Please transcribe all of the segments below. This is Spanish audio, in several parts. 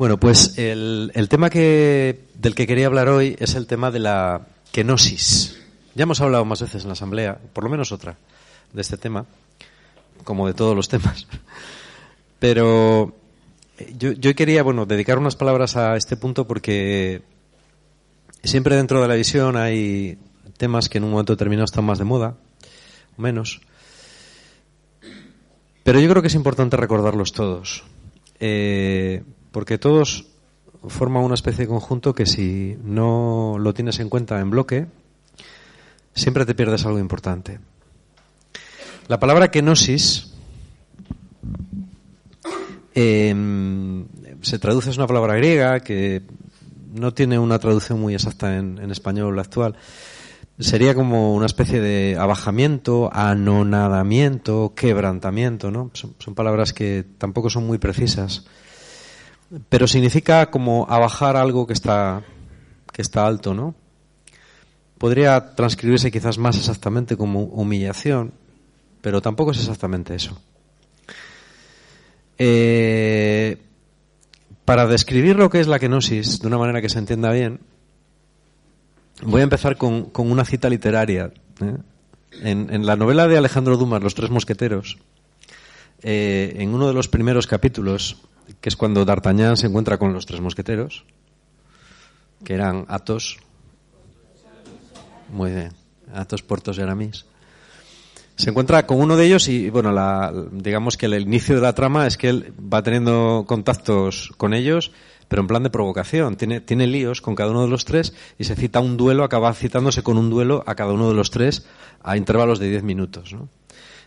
Bueno, pues el, tema del que quería hablar hoy es el tema de la kenosis. Ya hemos hablado más veces en la asamblea, por lo menos otra, de este tema, como de todos los temas. Pero yo, yo quería, bueno, dedicar unas palabras a este punto porque siempre dentro de la visión hay temas que en un momento determinado están más de moda, o menos. Pero yo creo que es importante recordarlos todos. Eh, porque todos forman una especie de conjunto que si no lo tienes en cuenta en bloque, siempre te pierdes algo importante. La palabra kenosis eh, se traduce, es una palabra griega que no tiene una traducción muy exacta en, español actual. Sería como una especie de abajamiento, anonadamiento, quebrantamiento, ¿no? Son palabras que tampoco son muy precisas pero significa como abajar algo que está que está alto, ¿no? Podría transcribirse quizás más exactamente como humillación, pero tampoco es exactamente eso. Eh, para describir lo que es la kenosis de una manera que se entienda bien, voy a empezar con, con una cita literaria. ¿eh? En, en, la novela de Alejandro Dumas, Los Tres Mosqueteros, eh, en uno de los primeros capítulos, que es cuando D'Artagnan se encuentra con los tres mosqueteros, que eran Athos, muy bien, Athos, Portos y Aramis. Se encuentra con uno de ellos y, bueno, la, digamos que el inicio de la trama es que él va teniendo contactos con ellos, pero en plan de provocación. Tiene, líos con cada uno de los tres y se cita un duelo, acaba citándose con un duelo a cada uno de los tres a intervalos de diez minutos, ¿no?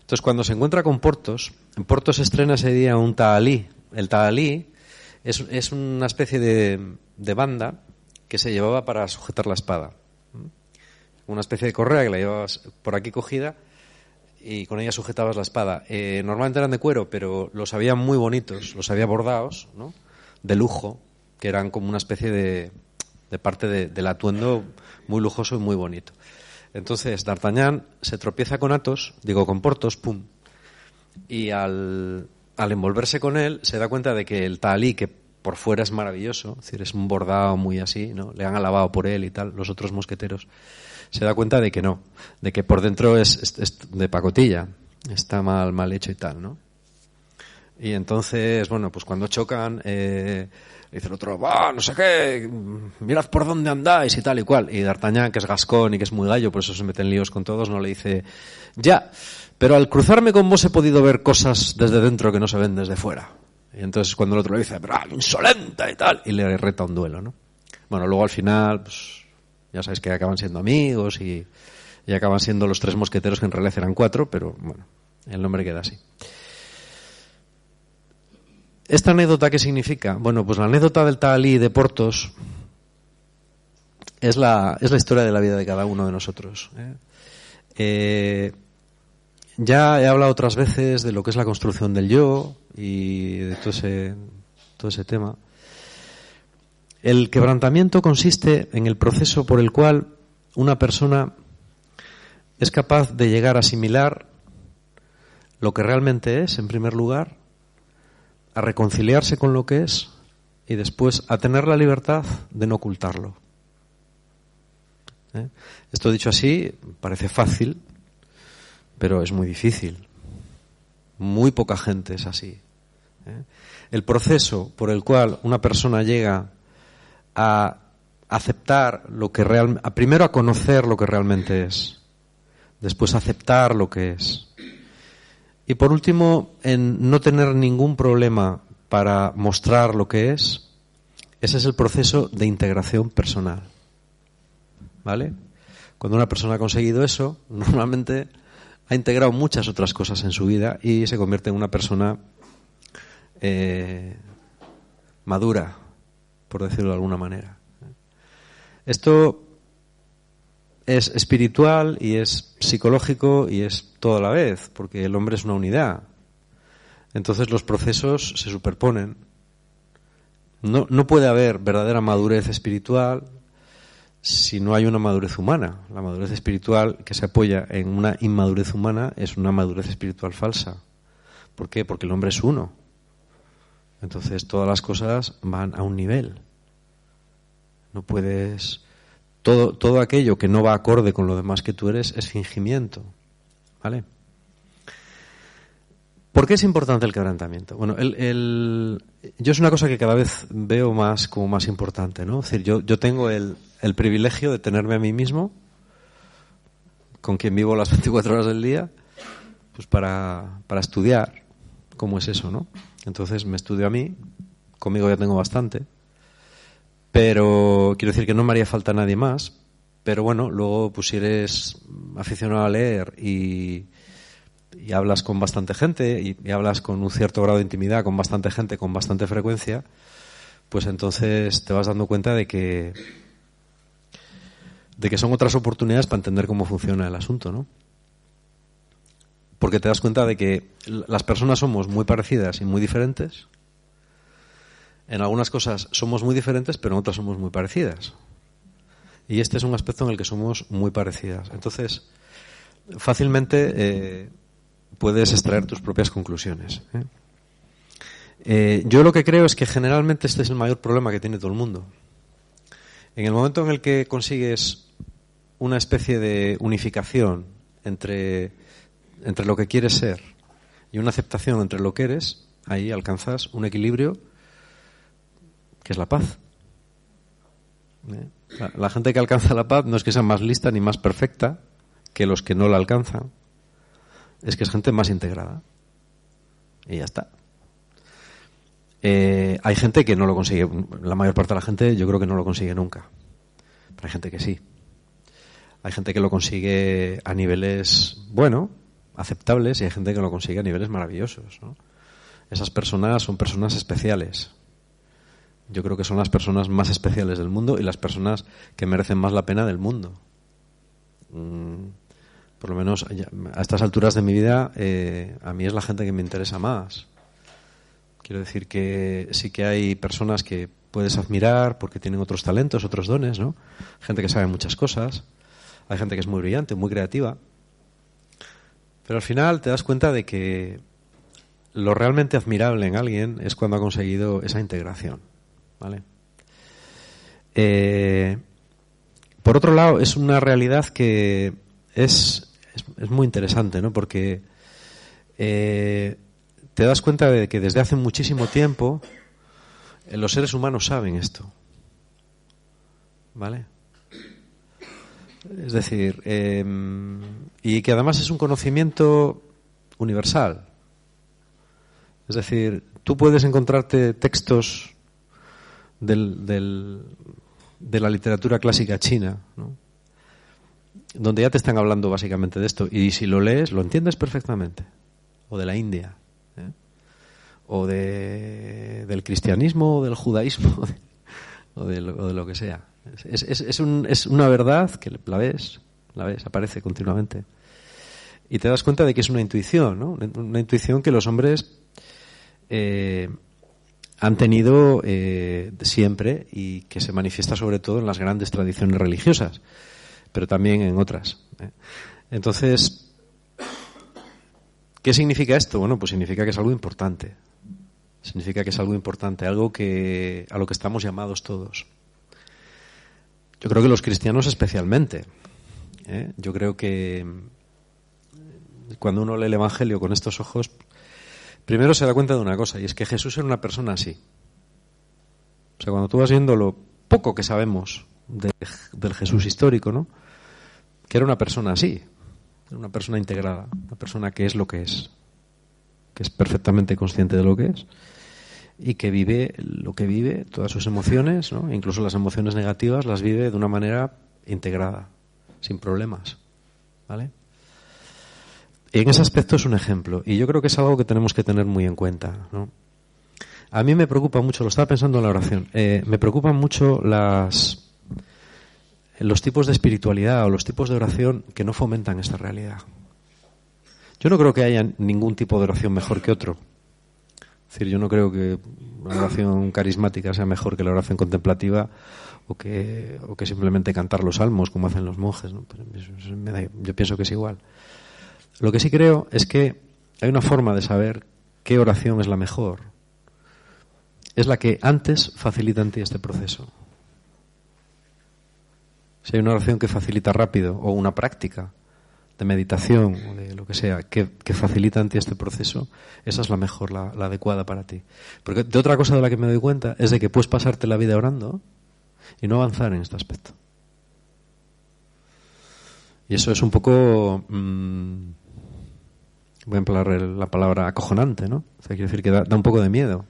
Entonces, cuando se encuentra con Portos, en Portos estrena ese día un Taalí, el tahalí es, una especie de, banda que se llevaba para sujetar la espada. Una especie de correa que la llevabas por aquí cogida y con ella sujetabas la espada. Eh, normalmente eran de cuero, pero los había muy bonitos, los había bordados, ¿no? de lujo, que eran como una especie de, parte de, del atuendo muy lujoso y muy bonito. Entonces, D'Artagnan se tropieza con Athos, digo con Portos, pum, y al, al envolverse con él, se da cuenta de que el talí, que por fuera es maravilloso, es decir, es un bordado muy así, ¿no? Le han alabado por él y tal, los otros mosqueteros. Se da cuenta de que no, de que por dentro es, es, de pacotilla, está mal, mal hecho y tal, ¿no? Y entonces, bueno, pues cuando chocan, eh, dice el otro, va, no sé qué, mirad por dónde andáis y tal y cual. Y D'Artagnan, que es gascón y que es muy gallo, por eso se meten líos con todos, no le dice, ya, pero al cruzarme con vos he podido ver cosas desde dentro que no se ven desde fuera. Y entonces cuando el otro le dice, pero insolente y tal, y le reta un duelo, ¿no? Bueno, luego al final, pues, ya sabéis que acaban siendo amigos y, y acaban siendo los tres mosqueteros que en realidad eran cuatro, pero bueno, el nombre queda así. ¿Esta anécdota qué significa? Bueno, pues la anécdota del Talí de Portos es la, es la historia de la vida de cada uno de nosotros. ¿eh? Eh, ya he hablado otras veces de lo que es la construcción del yo y de todo ese, todo ese tema. El quebrantamiento consiste en el proceso por el cual una persona es capaz de llegar a asimilar lo que realmente es, en primer lugar, a reconciliarse con lo que es y después a tener la libertad de no ocultarlo. ¿Eh? Esto dicho así parece fácil, pero es muy difícil. Muy poca gente es así. ¿eh? El proceso por el cual una persona llega a aceptar lo que real, a primero a conocer lo que realmente es, después a aceptar lo que es, y por último, en no tener ningún problema para mostrar lo que es, ese es el proceso de integración personal. ¿Vale? Cuando una persona ha conseguido eso, normalmente ha integrado muchas otras cosas en su vida y se convierte en una persona eh, madura, por decirlo de alguna manera. Esto es espiritual y es psicológico y es todo a la vez, porque el hombre es una unidad. Entonces los procesos se superponen. No, no puede haber verdadera madurez espiritual si no hay una madurez humana. La madurez espiritual que se apoya en una inmadurez humana es una madurez espiritual falsa. ¿Por qué? Porque el hombre es uno. Entonces todas las cosas van a un nivel. No puedes todo, todo aquello que no va acorde con lo demás que tú eres es fingimiento. ¿Vale? ¿Por qué es importante el quebrantamiento? Bueno, el, yo es una cosa que cada vez veo más como más importante, ¿no? Es decir, yo, yo tengo el, el privilegio de tenerme a mí mismo, con quien vivo las 24 horas del día, pues para, para estudiar cómo es eso, ¿no? Entonces me estudio a mí, conmigo ya tengo bastante, pero quiero decir que no me haría falta nadie más. Pero bueno, luego pues si eres aficionado a leer y, hablas con bastante gente y, hablas con un cierto grado de intimidad con bastante gente con bastante frecuencia, pues entonces te vas dando cuenta de que de que son otras oportunidades para entender cómo funciona el asunto, ¿no? Porque te das cuenta de que las personas somos muy parecidas y muy diferentes en algunas cosas somos muy diferentes, pero en otras somos muy parecidas. Y este es un aspecto en el que somos muy parecidas. Entonces, fácilmente eh, puedes extraer tus propias conclusiones. ¿eh? Eh, yo lo que creo es que generalmente este es el mayor problema que tiene todo el mundo. En el momento en el que consigues una especie de unificación entre, entre lo que quieres ser y una aceptación entre lo que eres, ahí alcanzas un equilibrio que es la paz. ¿Eh? La, gente que alcanza la paz no es que sea más lista ni más perfecta que los que no la alcanzan, es que es gente más integrada. Y ya está. Eh, hay gente que no lo consigue, la mayor parte de la gente yo creo que no lo consigue nunca, pero hay gente que sí. Hay gente que lo consigue a niveles, bueno, aceptables y hay gente que lo consigue a niveles maravillosos. Esas personas son personas especiales yo creo que son las personas más especiales del mundo y las personas que merecen más la pena del mundo. Mm, por lo menos a estas alturas de mi vida, eh, a mí es la gente que me interesa más. Quiero decir que sí que hay personas que puedes admirar porque tienen otros talentos, otros dones, ¿no? Gente que sabe muchas cosas. Hay gente que es muy brillante, muy creativa. Pero al final te das cuenta de que lo realmente admirable en alguien es cuando ha conseguido esa integración. Eh, por otro lado, es una realidad que es, es, muy interesante, ¿no? Porque eh, te das cuenta de que desde hace muchísimo tiempo eh, los seres humanos saben esto, ¿vale? Es decir, em, y que además es un conocimiento universal. Es decir, tú puedes encontrarte textos del, de la literatura clásica china, donde ya te están hablando básicamente de esto. Y si lo lees, lo entiendes perfectamente. O de la India. ¿eh? O de, del cristianismo, o del judaísmo, o de, lo, de lo que sea. Es, es, es, un, es, una verdad que la ves, la ves, aparece continuamente. Y te das cuenta de que es una intuición, ¿no? Una intuición que los hombres eh, han tenido eh, siempre y que se manifiesta sobre todo en las grandes tradiciones religiosas, pero también en otras. ¿eh? Entonces, ¿qué significa esto? Bueno, pues significa que es algo importante. Significa que es algo importante, algo que a lo que estamos llamados todos. Yo creo que los cristianos especialmente. ¿eh? Yo creo que cuando uno lee el Evangelio con estos ojos, primero se da cuenta de una cosa, y es que Jesús era una persona así. O sea, cuando tú vas viendo lo poco que sabemos del Jesús histórico, ¿no? Que era una persona así, una persona integrada, una persona que es lo que es, que es perfectamente consciente de lo que es y que vive lo que vive, todas sus emociones, ¿no? incluso las emociones negativas, las vive de una manera integrada, sin problemas. ¿Vale? En ese aspecto es un ejemplo. Y yo creo que es algo que tenemos que tener muy en cuenta. ¿no? A mí me preocupa mucho, lo estaba pensando en la oración, eh, me preocupan mucho las, los tipos de espiritualidad o los tipos de oración que no fomentan esta realidad. Yo no creo que haya ningún tipo de oración mejor que otro. Es decir, yo no creo que una oración carismática sea mejor que la oración contemplativa o que, o que simplemente cantar los salmos como hacen los monjes. Yo pienso que es igual. Lo que sí creo es que hay una forma de saber qué oración es la mejor. Es la que antes facilita en ti este proceso. Si hay una oración que facilita rápido o una práctica de meditación o de lo que sea que, facilita en ti este proceso, esa es la mejor, la, adecuada para ti. Porque de otra cosa de la que me doy cuenta es de que puedes pasarte la vida orando y no avanzar en este aspecto. Y eso es un poco, mm, voy a emplear la palabra acojonante, ¿no? O sea, quiere decir que da, un poco de miedo.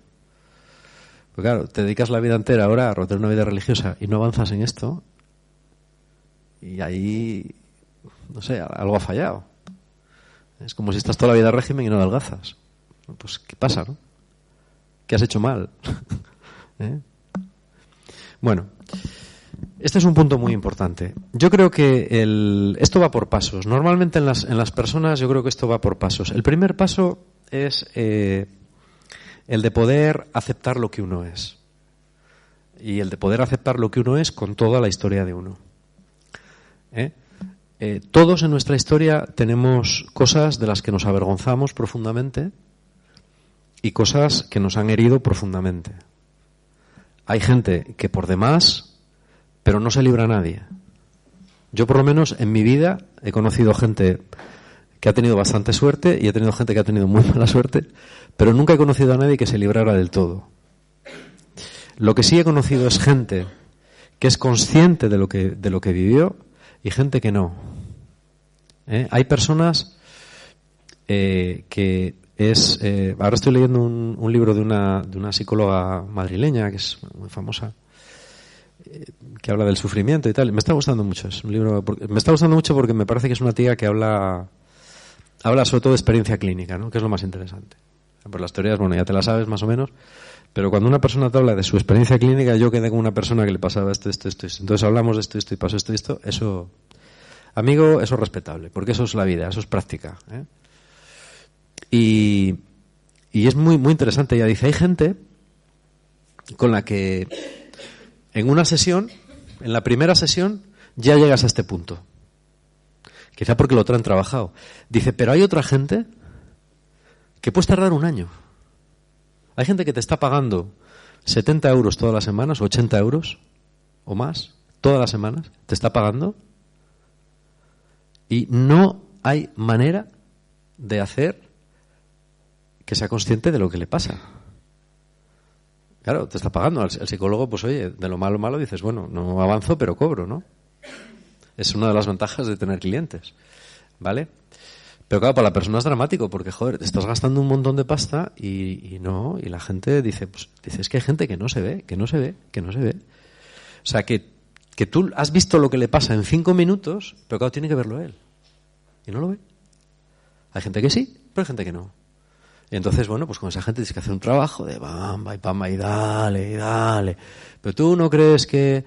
Porque claro, te dedicas la vida entera ahora a tener una vida religiosa y no avanzas en esto, y ahí no sé, algo ha fallado. Es como si estás toda la vida en régimen y no adelgazas. Pues, ¿qué pasa, no? ¿Qué has hecho mal? ¿Eh? Bueno, este es un punto muy importante. Yo creo que esto va por pasos. Normalmente en las, en las personas yo creo que esto va por pasos. El primer paso es eh, el de poder aceptar lo que uno es. Y el de poder aceptar lo que uno es con toda la historia de uno. ¿Eh? Eh, todos en nuestra historia tenemos cosas de las que nos avergonzamos profundamente y cosas que nos han herido profundamente. Hay gente que por demás, pero no se libra nadie. Yo por lo menos en mi vida he conocido gente que ha tenido bastante suerte y he tenido gente que ha tenido muy mala suerte, pero nunca he conocido a nadie que se librara del todo. Lo que sí he conocido es gente que es consciente de lo que, de lo que vivió y gente que no. ¿eh? Hay personas eh, que es. Eh, ahora estoy leyendo un, libro de una, de una psicóloga madrileña que es muy famosa que habla del sufrimiento y tal. Me está gustando mucho. Es un libro. Me está gustando mucho porque me parece que es una tía que habla habla sobre todo de experiencia clínica, ¿no? Que es lo más interesante. Por las teorías, bueno, ya te las sabes más o menos. Pero cuando una persona te habla de su experiencia clínica, yo quedé con una persona que le pasaba esto, esto, esto, esto. Entonces hablamos de esto, esto y pasó esto, esto. Eso, Amigo, eso es respetable, porque eso es la vida, eso es práctica. ¿eh? Y, y es muy, muy interesante. Ya dice, hay gente con la que en una sesión, en la primera sesión, ya llegas a este punto. Quizá porque lo traen trabajado. Dice, pero hay otra gente que puede tardar un año. Hay gente que te está pagando 70 euros todas las semanas, 80 euros o más, todas las semanas, te está pagando y no hay manera de hacer que sea consciente de lo que le pasa. Claro, te está pagando. El psicólogo, pues oye, de lo malo malo dices, bueno, no avanzo, pero cobro, ¿no? Es una de las ventajas de tener clientes. ¿Vale? Pero claro, para la persona es dramático porque, joder, te estás gastando un montón de pasta y, no, y la gente dice, pues, dice, es que hay gente que no se ve, que no se ve, que no se ve. O sea, que, que tú has visto lo que le pasa en cinco minutos, pero claro, tiene que verlo él. Y no lo ve. Hay gente que sí, pero hay gente que no. Entonces, bueno, pues con esa gente tienes que hacer un trabajo de bamba y pamba y dale y dale. Pero tú no crees que...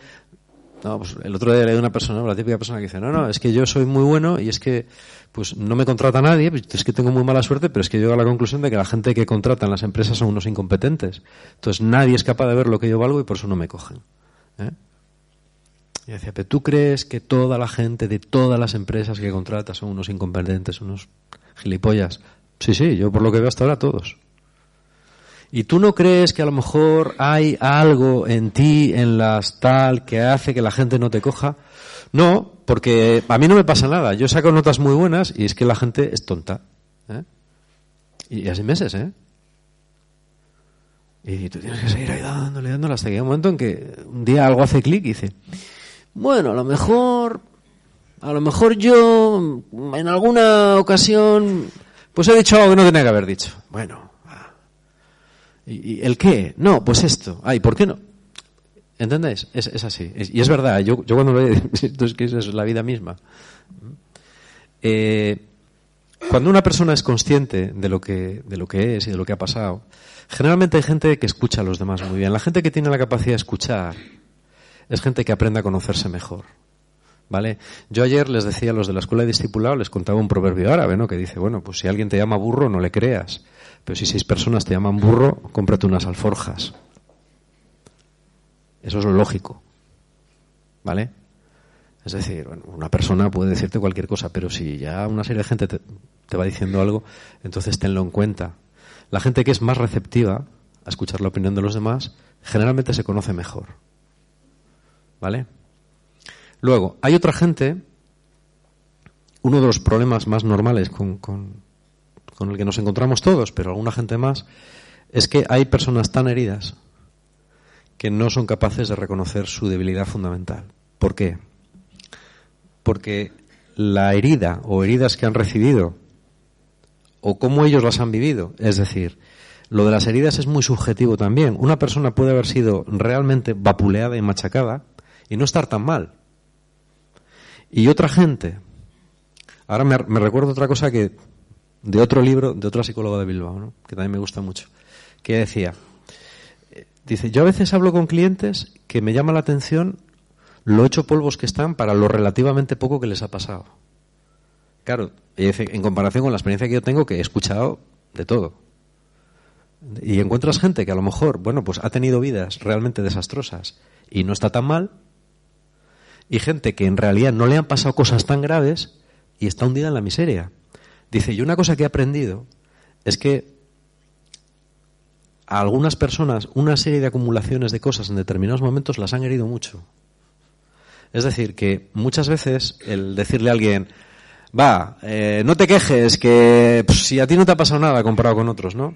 No, pues el otro día leí una persona, la típica persona que dice, no, no, es que yo soy muy bueno y es que pues no me contrata nadie, pues es que tengo muy mala suerte, pero es que llego a la conclusión de que la gente que contrata en las empresas son unos incompetentes. Entonces nadie es capaz de ver lo que yo valgo y por eso no me cogen. ¿eh? Y decía, pero tú crees que toda la gente de todas las empresas que contratas son unos incompetentes, unos gilipollas. Sí, sí, yo por lo que veo hasta ahora todos. ¿Y tú no crees que a lo mejor hay algo en ti, en las tal, que hace que la gente no te coja? No, porque a mí no me pasa nada. Yo saco notas muy buenas y es que la gente es tonta. ¿eh? Y así meses, ¿eh? Y tú tienes que seguir ahí dándole, dándole hasta que hay un momento en que un día algo hace clic y dice, bueno, a lo mejor, a lo mejor yo en alguna ocasión, pues he dicho algo que no tenía que haber dicho. Bueno, ¿y, el qué? No, pues esto. Ay, ¿por qué no? ¿Entendéis? Es, así. y es verdad, yo, yo cuando lo he es que es la vida misma. Eh, cuando una persona es consciente de lo que, de lo que es y de lo que ha pasado, generalmente hay gente que escucha a los demás muy bien. La gente que tiene la capacidad de escuchar es gente que aprende a conocerse mejor. ¿Vale? Yo ayer les decía a los de la escuela de discipulado, les contaba un proverbio árabe, ¿no? Que dice, bueno, pues si alguien te llama burro, no le creas. Pero si seis personas te llaman burro, cómprate unas alforjas. Eso es lo lógico. ¿Vale? Es decir, una persona puede decirte cualquier cosa, pero si ya una serie de gente te, te va diciendo algo, entonces tenlo en cuenta. La gente que es más receptiva a escuchar la opinión de los demás, generalmente se conoce mejor. ¿Vale? Luego, hay otra gente, uno de los problemas más normales con, el que nos encontramos todos, pero alguna gente más, es que hay personas tan heridas que no son capaces de reconocer su debilidad fundamental. ¿Por qué? Porque la herida o heridas que han recibido o cómo ellos las han vivido, es decir, lo de las heridas es muy subjetivo también. Una persona puede haber sido realmente vapuleada y machacada y no estar tan mal. Y otra gente, ahora me, recuerdo otra cosa que de otro libro, de otra psicóloga de Bilbao, que también me gusta mucho, que decía, dice, yo a veces hablo con clientes que me llama la atención lo hecho polvos que están para lo relativamente poco que les ha pasado. Claro, en comparación con la experiencia que yo tengo, que he escuchado de todo. Y encuentras gente que a lo mejor, bueno, pues ha tenido vidas realmente desastrosas y no está tan mal, y gente que en realidad no le han pasado cosas tan graves y está hundida en la miseria. Dice, y una cosa que he aprendido es que a algunas personas una serie de acumulaciones de cosas en determinados momentos las han herido mucho. Es decir, que muchas veces el decirle a alguien, va, eh, no te quejes, que pues, si a ti no te ha pasado nada comparado con otros, ¿no?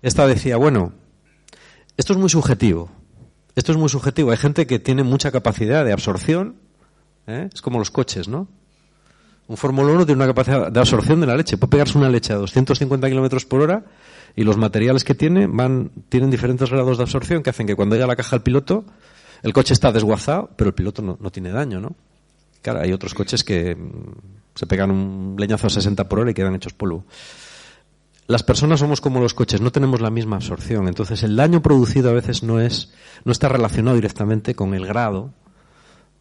Esta decía, bueno, esto es muy subjetivo. Esto es muy subjetivo. Hay gente que tiene mucha capacidad de absorción. ¿eh? Es como los coches, ¿no? Un Fórmula 1 tiene una capacidad de absorción de la leche. Puede pegarse una leche a 250 kilómetros por hora y los materiales que tiene van, tienen diferentes grados de absorción que hacen que cuando llega la caja el piloto, el coche está desguazado, pero el piloto no, no tiene daño, ¿no? Claro, hay otros coches que mm, se pegan un leñazo a 60 por hora y quedan hechos polvo las personas somos como los coches, no tenemos la misma absorción. Entonces, el daño producido a veces no es, no está relacionado directamente con el grado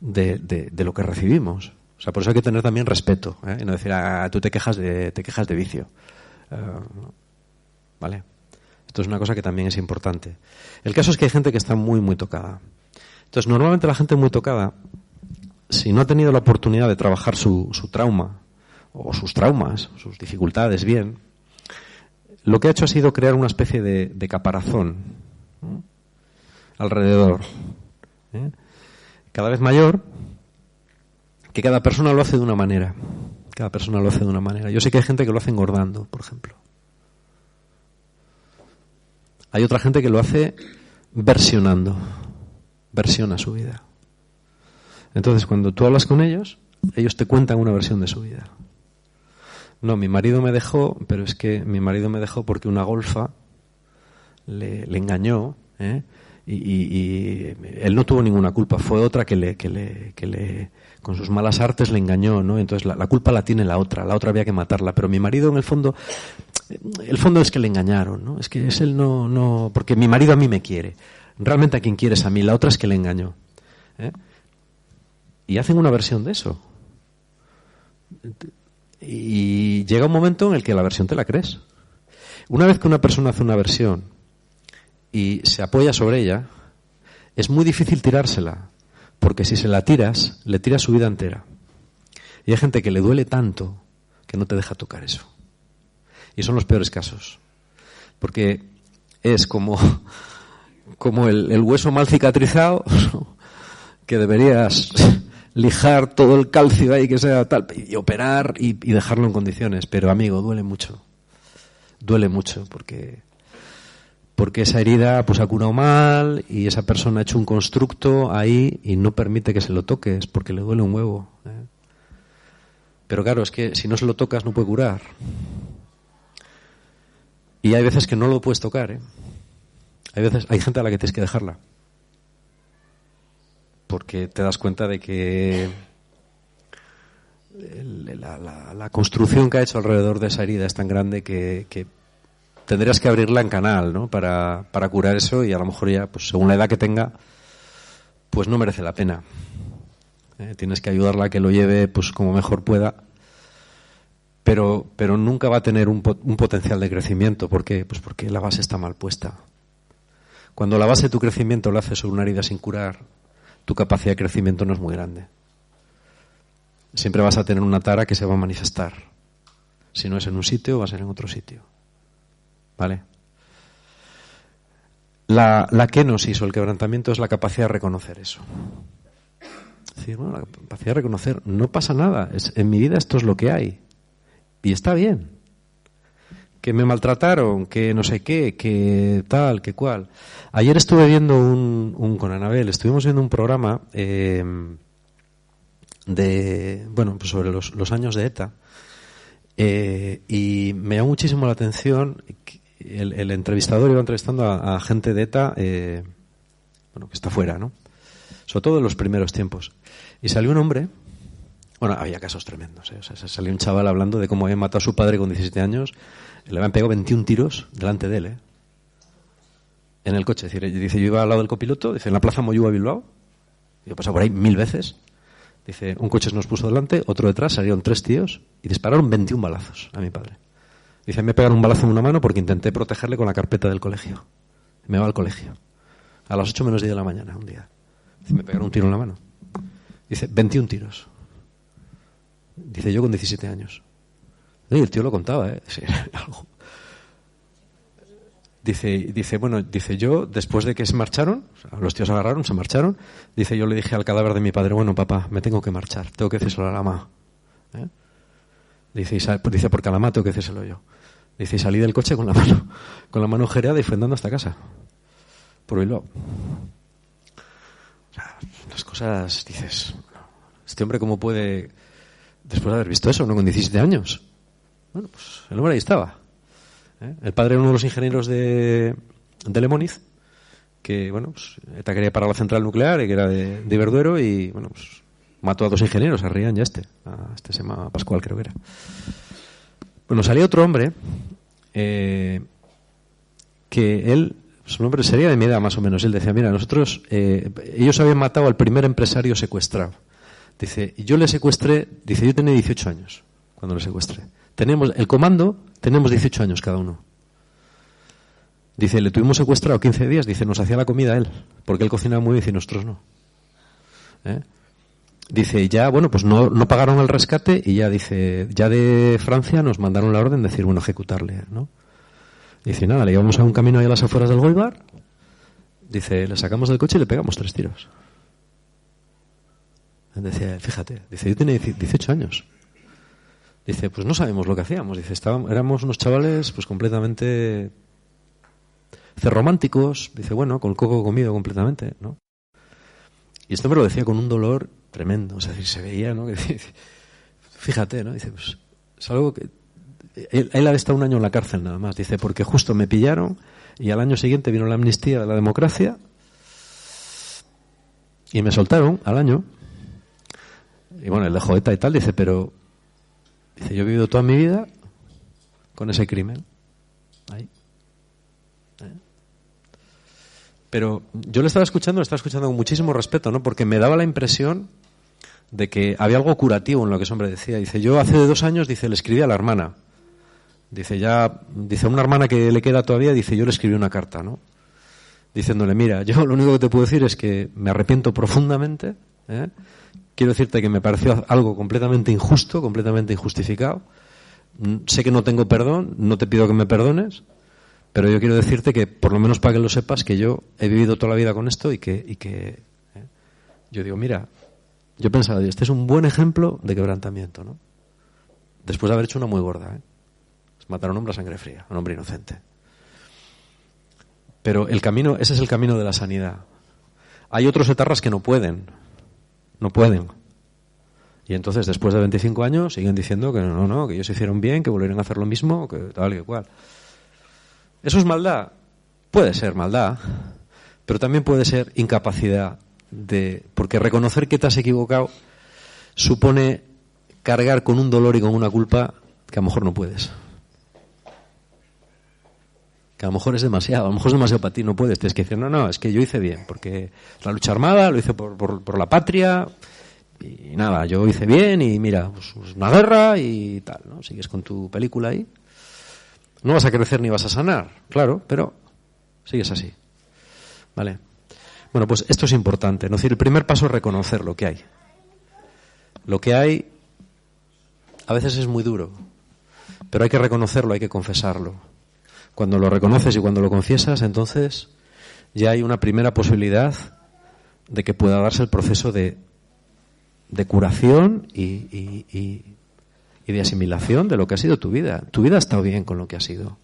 de, de, lo que recibimos. O sea, por eso hay que tener también respeto, ¿eh? y no decir, ah, tú te quejas de, te quejas de vicio. Ah, ¿Vale? Esto es una cosa que también es importante. El caso es que hay gente que está muy, muy tocada. Entonces, normalmente la gente muy tocada, si no ha tenido la oportunidad de trabajar su, su trauma, o sus traumas, sus dificultades bien, lo que ha hecho ha sido crear una especie de, caparazón alrededor, ¿eh? cada vez mayor, que cada persona lo hace de una manera. Cada persona lo hace de una manera. Yo sé que hay gente que lo hace engordando, por ejemplo. Hay otra gente que lo hace versionando, versiona su vida. Entonces, cuando tú hablas con ellos, ellos te cuentan una versión de su vida. No, mi marido me dejó, pero es que mi marido me dejó porque una golfa le, engañó, ¿eh? Y, él no tuvo ninguna culpa, fue otra que le, con sus malas artes le engañó, ¿no? Entonces la, culpa la tiene la otra, la otra había que matarla, pero mi marido en el fondo, el fondo es que le engañaron, ¿no? Es que es él no, no, porque mi marido a mí me quiere, realmente a quien quieres a mí, la otra es que le engañó, ¿eh? Y hacen una versión de eso. Y llega un momento en el que la versión te la crees. Una vez que una persona hace una versión y se apoya sobre ella, es muy difícil tirársela, porque si se la tiras, le tiras su vida entera. Y hay gente que le duele tanto que no te deja tocar eso. Y son los peores casos. Porque es como, como el, el hueso mal cicatrizado que deberías lijar todo el calcio ahí que sea tal, y operar y, dejarlo en condiciones. Pero amigo, duele mucho. Duele mucho porque, porque esa herida pues ha curado mal y esa persona ha hecho un constructo ahí y no permite que se lo toques porque le duele un huevo. ¿eh? Pero claro, es que si no se lo tocas no puede curar. Y hay veces que no lo puedes tocar, ¿eh? Hay veces, hay gente a la que tienes que dejarla porque te das cuenta de que la, construcción que ha hecho alrededor de esa herida es tan grande que, tendrías que abrirla en canal, ¿no? Para, curar eso y a lo mejor ya, pues según la edad que tenga, pues no merece la pena. Eh, tienes que ayudarla a que lo lleve, pues como mejor pueda. Pero, pero nunca va a tener un potencial de crecimiento. ¿Por qué? Pues porque la base está mal puesta. Cuando la base de tu crecimiento la haces sobre una herida sin curar, tu capacidad de crecimiento no es muy grande. Siempre vas a tener una tara que se va a manifestar. Si no es en un sitio, va a ser en otro sitio. ¿Vale? La, la kenosis o el quebrantamiento es la capacidad de reconocer eso. Es decir, bueno, la capacidad de reconocer, no pasa nada, es, en mi vida esto es lo que hay. Y está bien. Que me maltrataron, que no sé qué, que tal, que cual. Ayer estuve viendo un, un con Anabel, estuvimos viendo un programa eh, de, bueno, pues sobre los, los años de ETA. Eh, y me llamó muchísimo la atención el, el entrevistador iba entrevistando a, a gente de ETA, eh, bueno, que está fuera, ¿no? Sobre todo en los primeros tiempos. Y salió un hombre, bueno, había casos tremendos, ¿eh? O sea, salió un chaval hablando de cómo había matado a su padre con 17 años, le habían pegado 21 tiros delante de él, ¿eh? En el coche. Dice, yo iba al lado del copiloto, dice, en la plaza Moyúa Bilbao, yo he por ahí mil veces, Dice, un coche se nos puso delante, otro detrás, salieron tres tíos y dispararon 21 balazos a mi padre. Dice, me pegaron un balazo en una mano porque intenté protegerle con la carpeta del colegio. Me va al colegio. A las 8 menos 10 de la mañana, un día. Dice, me pegaron un tiro en la mano. Dice, 21 tiros. Dice, yo con 17 años. Y el tío lo contaba, ¿eh? Dice, dice, bueno, dice yo, después de que se marcharon, los tíos agarraron, se marcharon, dice, yo le dije al cadáver de mi padre, bueno, papá, me tengo que marchar, tengo que decírselo a la mamá. ¿Eh? Dice, dice, porque a la mamá tengo que decírselo yo. Dice, y salí del coche con la mano, con la mano y fue andando hasta casa. Por Bilbao. O las cosas, dices, este hombre cómo puede, después de haber visto eso, no con 17 años. Bueno, pues el hombre ahí estaba. ¿eh? El padre era uno de los ingenieros de, de Lemoniz, que, bueno, pues, ETA quería parar la central nuclear, y que era de, de Iberduero, y, bueno, pues mató a dos ingenieros, a Rian y a este. A este se llama Pascual, creo que era. Bueno, salía otro hombre, eh, que él, su nombre sería de mi edad más o menos, él decía, mira, nosotros, eh, ellos habían matado al primer empresario secuestrado. Dice, yo le secuestré, dice, yo tenía 18 años cuando le secuestré. Tenemos, el comando, tenemos 18 años cada uno. Dice, le tuvimos secuestrado 15 días, dice, nos hacía la comida él, porque él cocinaba muy bien y nosotros no. ¿Eh? Dice, ya, bueno, pues no, no pagaron el rescate y ya dice, ya de Francia nos mandaron la orden de decir, bueno, ejecutarle, ¿no? Dice, nada, le llevamos a un camino ahí a las afueras del Goibar, dice, le sacamos del coche y le pegamos tres tiros. Decía, fíjate, dice, yo tenía 18 años. Dice, pues no sabemos lo que hacíamos. Dice, estábamos, éramos unos chavales pues completamente dice, románticos. Dice, bueno, con coco comido completamente, ¿no? Y esto me lo decía con un dolor tremendo. O sea, se veía, ¿no? Que, fíjate, ¿no? Dice, pues es algo que... Él, él ha estado un año en la cárcel nada más. Dice, porque justo me pillaron y al año siguiente vino la amnistía de la democracia y me soltaron al año. Y bueno, el de Joeta y tal, dice, pero Dice, yo he vivido toda mi vida con ese crimen. Ahí. ¿Eh? Pero yo le estaba escuchando, le estaba escuchando con muchísimo respeto, ¿no? Porque me daba la impresión de que había algo curativo en lo que ese hombre decía. Dice, yo hace dos años, dice, le escribí a la hermana. Dice, ya, dice, a una hermana que le queda todavía, dice, yo le escribí una carta, ¿no? Diciéndole, mira, yo lo único que te puedo decir es que me arrepiento profundamente, ¿eh? Quiero decirte que me pareció algo completamente injusto, completamente injustificado. Sé que no tengo perdón, no te pido que me perdones, pero yo quiero decirte que, por lo menos para que lo sepas, que yo he vivido toda la vida con esto y que, y que ¿eh? yo digo, mira, yo pensaba, este es un buen ejemplo de quebrantamiento, ¿no? Después de haber hecho una muy gorda, ¿eh? Matar a un hombre a sangre fría, a un hombre inocente. Pero el camino, ese es el camino de la sanidad. Hay otros etarras que no pueden, no pueden. Y entonces, después de 25 años, siguen diciendo que no, no, que ellos hicieron bien, que volvieron a hacer lo mismo, que tal y cual. ¿Eso es maldad? Puede ser maldad, pero también puede ser incapacidad de. Porque reconocer que te has equivocado supone cargar con un dolor y con una culpa que a lo mejor no puedes. A lo mejor es demasiado, a lo mejor es demasiado para ti, no puedes. Tienes que decir, no, no, es que yo hice bien, porque la lucha armada lo hice por la patria, y nada, yo hice bien y mira, pues, pues una guerra y tal, ¿no? Sigues con tu película ahí. No vas a crecer ni vas a sanar, claro, pero sigues así. ¿Vale? Bueno, pues esto es importante. ¿no? Es decir, el primer paso es reconocer lo que hay. Lo que hay a veces es muy duro, pero hay que reconocerlo, hay que confesarlo. Cuando lo reconoces y cuando lo confiesas, entonces ya hay una primera posibilidad de que pueda darse el proceso de, de curación y, y, y, de asimilación de lo que ha sido tu vida. Tu vida ha estado bien con lo que ha sido.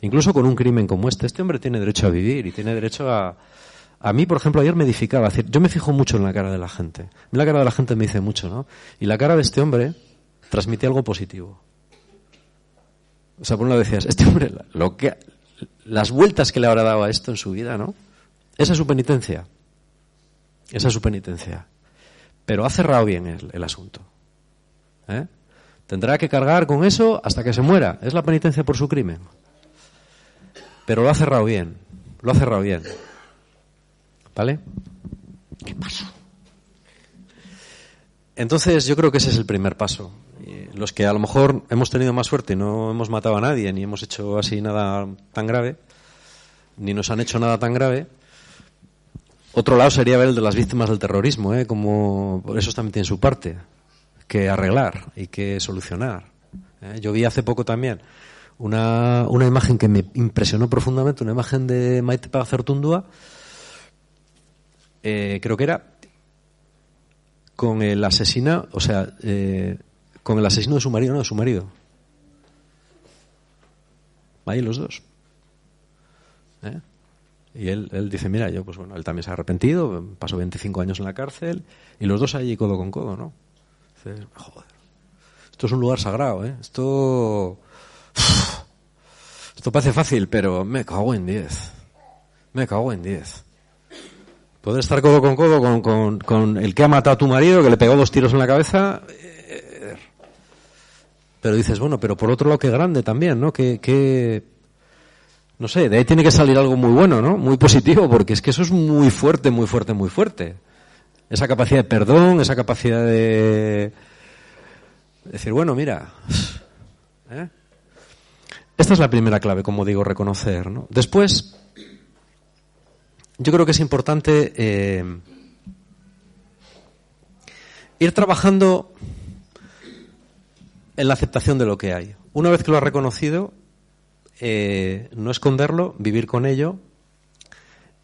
Incluso con un crimen como este. Este hombre tiene derecho a vivir y tiene derecho a, a mí, por ejemplo, ayer me edificaba. yo me fijo mucho en la cara de la gente. La cara de la gente me dice mucho, ¿no? Y la cara de este hombre transmite algo positivo. O sea, por un lado decías, este hombre, lo que, las vueltas que le habrá dado a esto en su vida, ¿no? Esa es su penitencia. Esa es su penitencia. Pero ha cerrado bien el, asunto. ¿eh? Tendrá que cargar con eso hasta que se muera. Es la penitencia por su crimen. Pero lo ha cerrado bien. Lo ha cerrado bien. ¿Vale? ¿Qué pasó? Entonces yo creo que ese es el primer paso. Los que a lo mejor hemos tenido más suerte no hemos matado a nadie, ni hemos hecho así nada tan grave, ni nos han hecho nada tan grave. Otro lado sería ver el de las víctimas del terrorismo, ¿eh? como por eso también tiene su parte, que arreglar y que solucionar. ¿eh? Yo vi hace poco también una, una imagen que me impresionó profundamente, una imagen de Maite Pagazartundúa, eh, creo que era con el asesino, o sea, eh, con el asesino de su marido, no, de su marido. Ahí los dos. ¿Eh? Y él, él dice, mira, yo, pues bueno, él también se ha arrepentido, pasó 25 años en la cárcel, y los dos allí codo con codo, ¿no? Dice, joder, esto es un lugar sagrado, ¿eh? Esto... Esto parece fácil, pero me cago en 10. Me cago en 10. Poder estar codo con codo con, el que ha matado a tu marido, que le pegó dos tiros en la cabeza. Pero dices, bueno, pero por otro lado, qué grande también, ¿no? Que, que, no sé, de ahí tiene que salir algo muy bueno, ¿no? Muy positivo, porque es que eso es muy fuerte, muy fuerte, muy fuerte. Esa capacidad de perdón, esa capacidad de decir, bueno, mira, ¿eh? esta es la primera clave, como digo, reconocer, ¿no? Después, yo creo que es importante eh, ir trabajando en la aceptación de lo que hay. Una vez que lo has reconocido, eh, no esconderlo, vivir con ello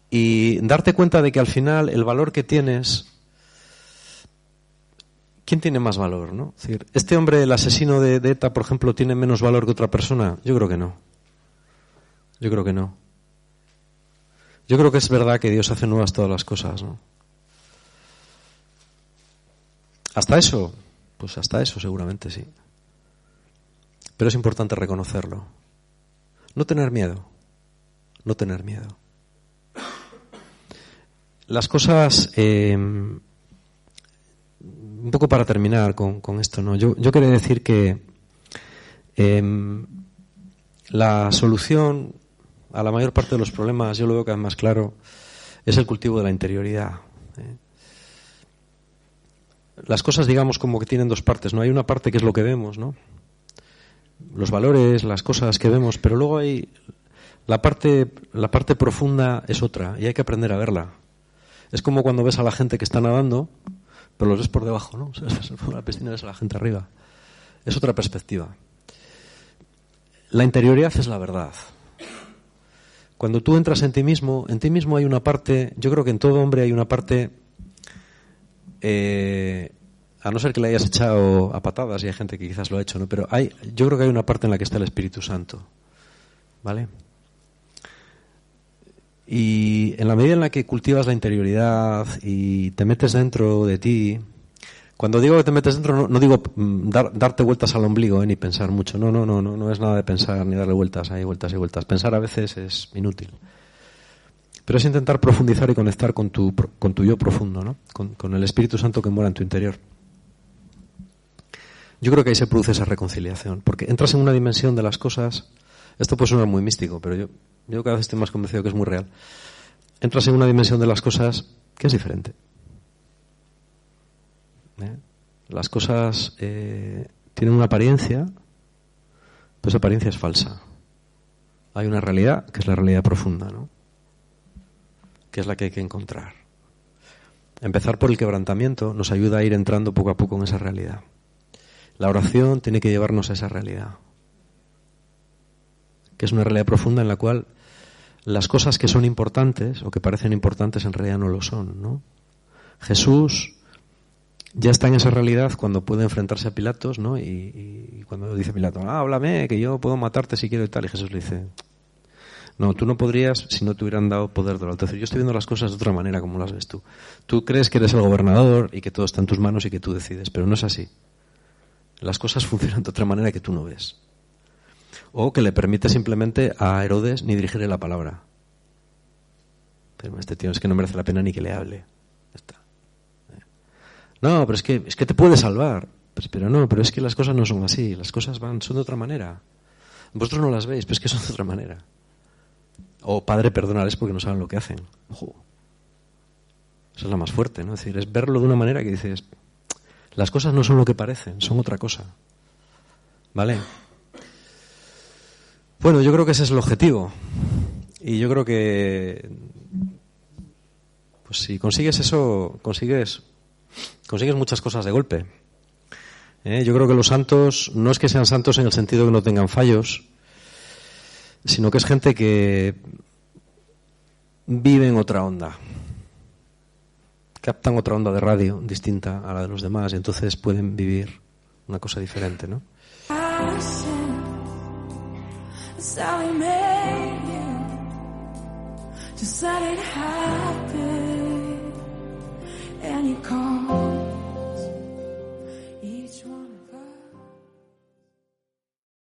y darte cuenta de que al final el valor que tienes, ¿quién tiene más valor? ¿no? Es decir, ¿Este hombre, el asesino de, de ETA, por ejemplo, tiene menos valor que otra persona? Yo creo que no. Yo creo que no. Yo creo que es verdad que Dios hace nuevas todas las cosas, ¿no? Hasta eso, pues hasta eso seguramente sí. Pero es importante reconocerlo. No tener miedo. No tener miedo. Las cosas, eh, un poco para terminar con, con esto, ¿no? Yo, yo quería decir que eh, la solución a la mayor parte de los problemas, yo lo veo cada vez más claro, es el cultivo de la interioridad. ¿eh? Las cosas, digamos, como que tienen dos partes, ¿no? Hay una parte que es lo que vemos, ¿no? Los valores, las cosas que vemos, pero luego hay la parte, la parte profunda es otra y hay que aprender a verla. Es como cuando ves a la gente que está nadando, pero los ves por debajo, ¿no? Por la piscina ves a la gente arriba. Es otra perspectiva. La interioridad es la verdad. Cuando tú entras en ti mismo, en ti mismo hay una parte, yo creo que en todo hombre hay una parte, eh, a no ser que le hayas echado a patadas, y hay gente que quizás lo ha hecho, ¿no? Pero hay, yo creo que hay una parte en la que está el Espíritu Santo, ¿vale? Y en la medida en la que cultivas la interioridad y te metes dentro de ti, cuando digo que te metes dentro, no, digo dar, darte vueltas al ombligo, eh, ni pensar mucho. No, no, no, no, no es nada de pensar ni darle vueltas, hay vueltas y vueltas. Pensar a veces es inútil. Pero es intentar profundizar y conectar con tu, con tu yo profundo, ¿no? Con, con el Espíritu Santo que mora en tu interior. Yo creo que ahí se produce esa reconciliación, porque entras en una dimensión de las cosas, esto puede sonar muy místico, pero yo, cada vez estoy más convencido que es muy real. Entras en una dimensión de las cosas que es diferente. ¿Eh? Las cosas eh, tienen una apariencia, pero esa apariencia es falsa. Hay una realidad que es la realidad profunda, ¿no? Que es la que hay que encontrar. Empezar por el quebrantamiento nos ayuda a ir entrando poco a poco en esa realidad. La oración tiene que llevarnos a esa realidad, que es una realidad profunda en la cual las cosas que son importantes o que parecen importantes en realidad no lo son, ¿no? Jesús ya está en esa realidad cuando puede enfrentarse a Pilatos, ¿no? Y, cuando dice Pilato, ah, háblame, que yo puedo matarte si quiero y tal, y Jesús le dice, no, tú no podrías si no te hubieran dado poder de lo alto. Yo estoy viendo las cosas de otra manera, como las ves tú. Tú crees que eres el gobernador y que todo está en tus manos y que tú decides, pero no es así. Las cosas funcionan de otra manera que tú no ves. O que le permite simplemente a Herodes ni dirigirle la palabra. Pero este tío es que no merece la pena ni que le hable. está. No, pero es que, es que te puede salvar. Pero, no, pero es que las cosas no son así. Las cosas van, son de otra manera. Vosotros no las veis, pero es que son de otra manera. O padre, perdonarles porque no saben lo que hacen. Ojo. Esa es la más fuerte, ¿no? Es decir, es verlo de una manera que dices, las cosas no son lo que parecen, son otra cosa. ¿Vale? Bueno, yo creo que ese es el objetivo. Y yo creo que pues si consigues eso, consigues consigues muchas cosas de golpe. ¿Eh? Yo creo que los santos no es que sean santos en el sentido que no tengan fallos, sino que es gente que vive en otra onda captan otra onda de radio distinta a la de los demás y entonces pueden vivir una cosa diferente, ¿no?